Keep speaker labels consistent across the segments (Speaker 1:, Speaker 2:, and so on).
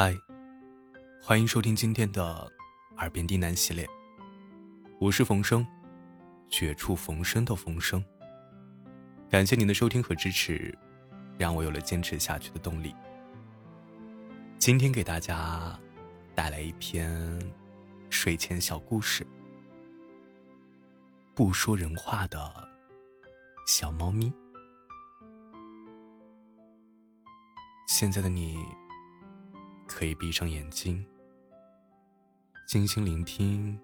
Speaker 1: 嗨，欢迎收听今天的《耳边低喃》系列，我是冯生，绝处逢生的冯生。感谢您的收听和支持，让我有了坚持下去的动力。今天给大家带来一篇睡前小故事，不说人话的小猫咪。现在的你。可以闭上眼睛，静心聆听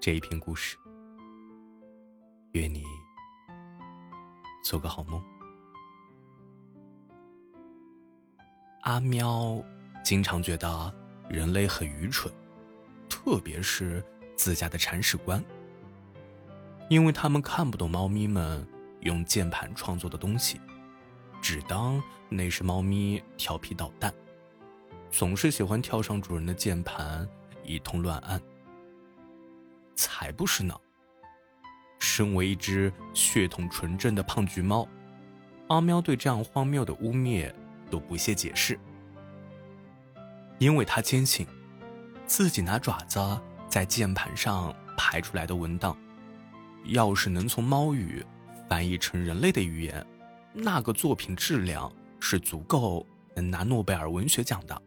Speaker 1: 这一篇故事。愿你做个好梦。阿喵经常觉得人类很愚蠢，特别是自家的铲屎官，因为他们看不懂猫咪们用键盘创作的东西，只当那是猫咪调皮捣蛋。总是喜欢跳上主人的键盘，一通乱按。才不是呢！身为一只血统纯正的胖橘猫，阿喵对这样荒谬的污蔑都不屑解释，因为他坚信，自己拿爪子在键盘上排出来的文档，要是能从猫语翻译成人类的语言，那个作品质量是足够能拿诺贝尔文学奖的。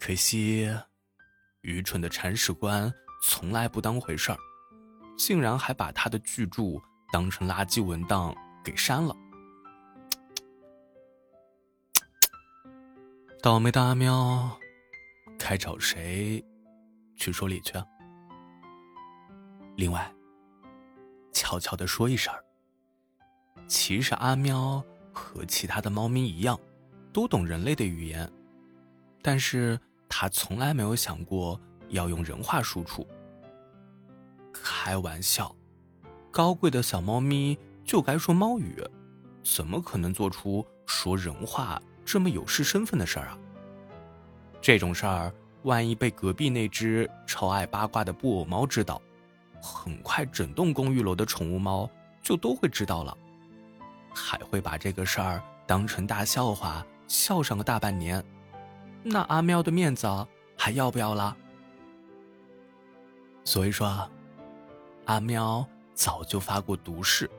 Speaker 1: 可惜，愚蠢的铲屎官从来不当回事儿，竟然还把他的巨著当成垃圾文档给删了。倒霉的阿喵，该找谁去说理去啊？另外，悄悄的说一声其实阿喵和其他的猫咪一样，都懂人类的语言，但是。他从来没有想过要用人话输出。开玩笑，高贵的小猫咪就该说猫语，怎么可能做出说人话这么有失身份的事儿啊？这种事儿，万一被隔壁那只超爱八卦的布偶猫知道，很快整栋公寓楼的宠物猫就都会知道了，还会把这个事儿当成大笑话笑上个大半年。那阿喵的面子还要不要了？所以说，阿喵早就发过毒誓，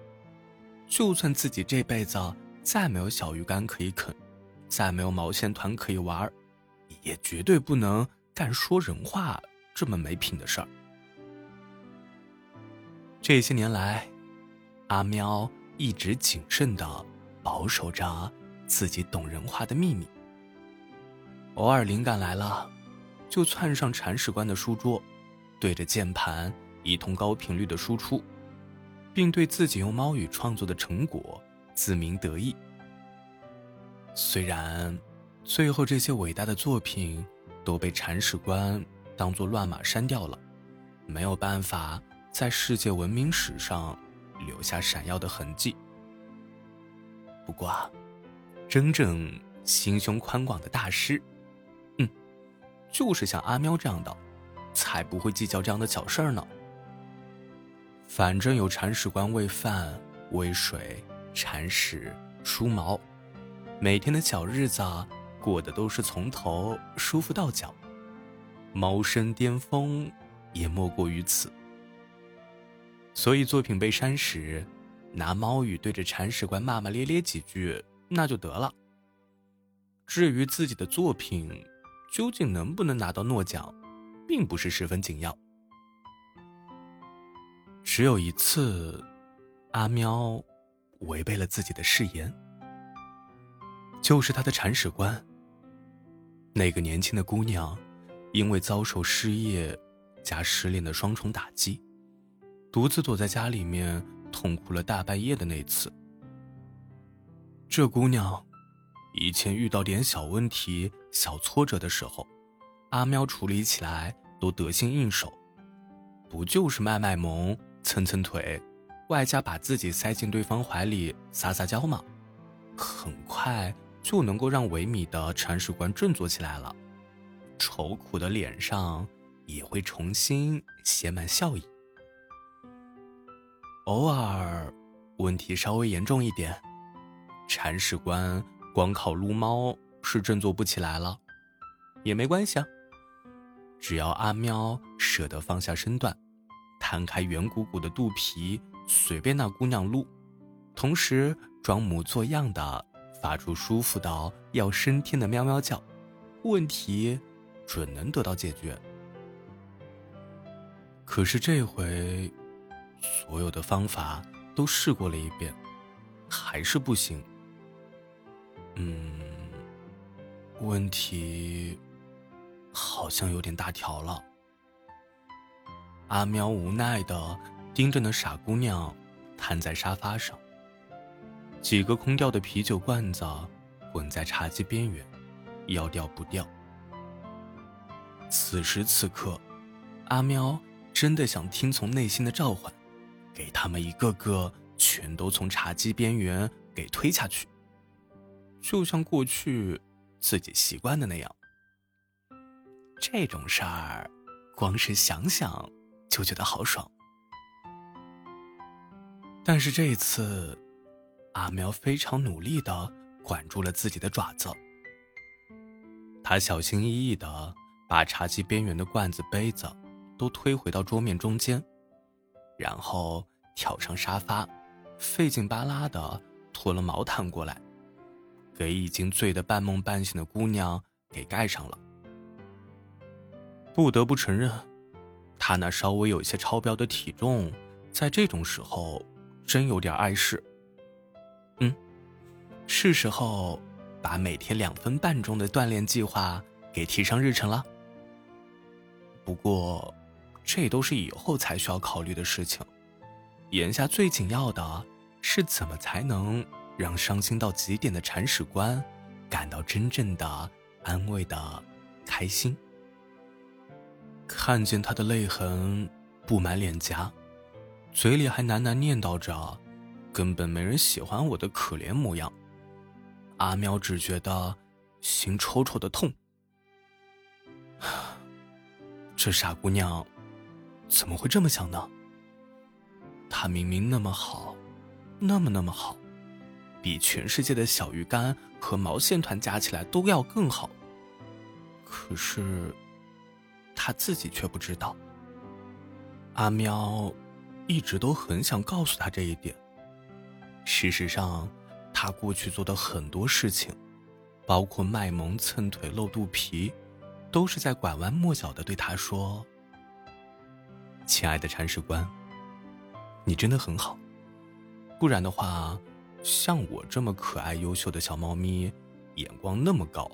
Speaker 1: 就算自己这辈子再没有小鱼干可以啃，再没有毛线团可以玩，也绝对不能干说人话这么没品的事儿。这些年来，阿喵一直谨慎的保守着自己懂人话的秘密。偶尔灵感来了，就窜上铲屎官的书桌，对着键盘一通高频率的输出，并对自己用猫语创作的成果自鸣得意。虽然最后这些伟大的作品都被铲屎官当作乱码删掉了，没有办法在世界文明史上留下闪耀的痕迹。不过，真正心胸宽广的大师。就是像阿喵这样的，才不会计较这样的小事儿呢。反正有铲屎官喂饭、喂水、铲屎、梳毛，每天的小日子过得都是从头舒服到脚，猫生巅峰也莫过于此。所以作品被删时，拿猫语对着铲屎官骂骂咧咧几句，那就得了。至于自己的作品，究竟能不能拿到诺奖，并不是十分紧要。只有一次，阿喵违背了自己的誓言，就是他的铲屎官。那个年轻的姑娘，因为遭受失业加失恋的双重打击，独自躲在家里面痛哭了大半夜的那次。这姑娘。以前遇到点小问题、小挫折的时候，阿喵处理起来都得心应手，不就是卖卖萌、蹭蹭腿，外加把自己塞进对方怀里撒撒娇吗？很快就能够让萎靡的铲屎官振作起来了，愁苦的脸上也会重新写满笑意。偶尔问题稍微严重一点，铲屎官。光靠撸猫是振作不起来了，也没关系啊。只要阿喵舍得放下身段，摊开圆鼓鼓的肚皮，随便那姑娘撸，同时装模作样的发出舒服到要升天的喵喵叫，问题准能得到解决。可是这回，所有的方法都试过了一遍，还是不行。嗯，问题。好像有点大条了。阿喵无奈的盯着那傻姑娘，瘫在沙发上。几个空掉的啤酒罐子滚在茶几边缘，要掉不掉。此时此刻，阿喵真的想听从内心的召唤，给他们一个个全都从茶几边缘给推下去，就像过去自己习惯的那样。这种事儿，光是想想就觉得好爽。但是这一次，阿喵非常努力的管住了自己的爪子。他小心翼翼的把茶几边缘的罐子、杯子都推回到桌面中间，然后跳上沙发，费劲巴拉的拖了毛毯过来，给已经醉得半梦半醒的姑娘给盖上了。不得不承认，他那稍微有些超标的体重，在这种时候真有点碍事。嗯，是时候把每天两分半钟的锻炼计划给提上日程了。不过，这都是以后才需要考虑的事情。眼下最紧要的是怎么才能让伤心到极点的铲屎官感到真正的安慰的开心。看见他的泪痕布满脸颊，嘴里还喃喃念叨着“根本没人喜欢我的可怜模样”，阿喵只觉得心抽抽的痛。这傻姑娘怎么会这么想呢？她明明那么好，那么那么好，比全世界的小鱼干和毛线团加起来都要更好。可是。他自己却不知道，阿喵一直都很想告诉他这一点。事实上，他过去做的很多事情，包括卖萌、蹭腿、露肚皮，都是在拐弯抹角的对他说：“亲爱的铲屎官，你真的很好，不然的话，像我这么可爱优秀的小猫咪，眼光那么高，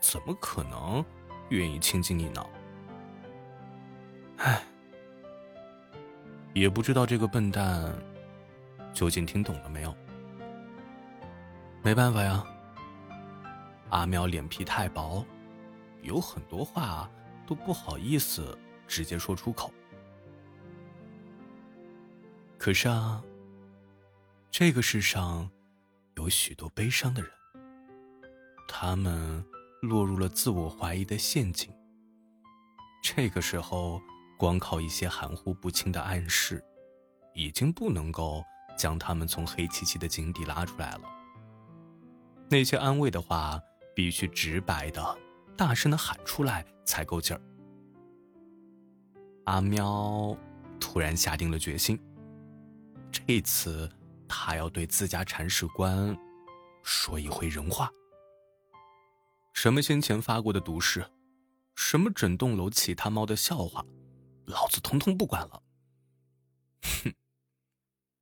Speaker 1: 怎么可能愿意亲近你呢？”唉，也不知道这个笨蛋究竟听懂了没有。没办法呀，阿喵脸皮太薄，有很多话都不好意思直接说出口。可是啊，这个世上有许多悲伤的人，他们落入了自我怀疑的陷阱。这个时候。光靠一些含糊不清的暗示，已经不能够将他们从黑漆漆的井底拉出来了。那些安慰的话，必须直白的、大声的喊出来才够劲儿。阿喵突然下定了决心，这次他要对自家铲屎官说一回人话。什么先前发过的毒誓，什么整栋楼其他猫的笑话。老子通通不管了！哼，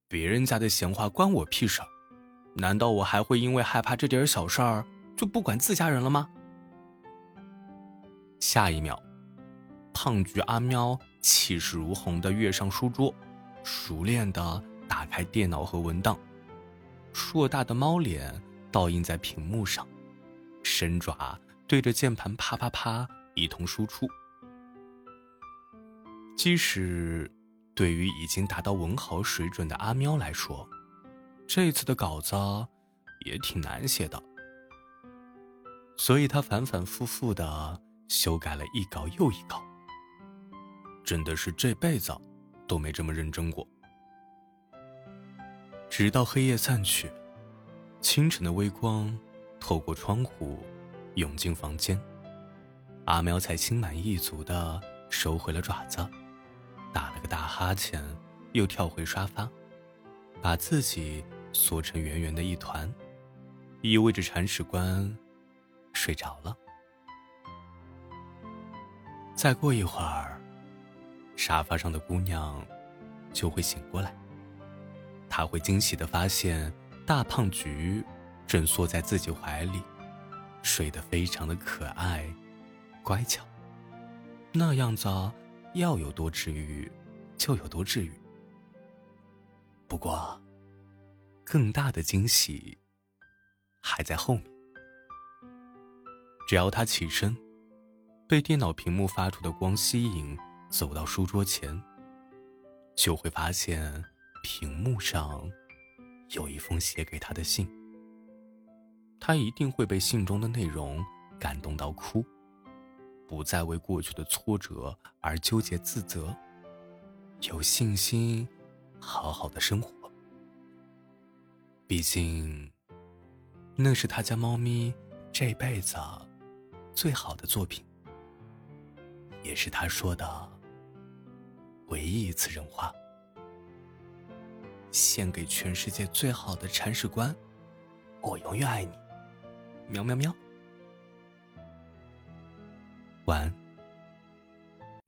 Speaker 1: 别人家的闲话关我屁事儿？难道我还会因为害怕这点小事儿就不管自家人了吗？下一秒，胖橘阿喵气势如虹的跃上书桌，熟练的打开电脑和文档，硕大的猫脸倒映在屏幕上，伸爪对着键盘啪啪啪一通输出。即使对于已经达到文豪水准的阿喵来说，这次的稿子也挺难写的，所以他反反复复的修改了一稿又一稿，真的是这辈子都没这么认真过。直到黑夜散去，清晨的微光透过窗户涌进房间。阿喵才心满意足的收回了爪子，打了个大哈欠，又跳回沙发，把自己缩成圆圆的一团，意味着铲屎官睡着了。再过一会儿，沙发上的姑娘就会醒过来，他会惊喜的发现大胖菊正缩在自己怀里，睡得非常的可爱。乖巧，那样子要有多治愈，就有多治愈。不过，更大的惊喜还在后面。只要他起身，被电脑屏幕发出的光吸引，走到书桌前，就会发现屏幕上有一封写给他的信。他一定会被信中的内容感动到哭。不再为过去的挫折而纠结自责，有信心好好的生活。毕竟，那是他家猫咪这辈子最好的作品，也是他说的唯一一次人话。献给全世界最好的铲屎官，我永远爱你，喵喵喵。晚安。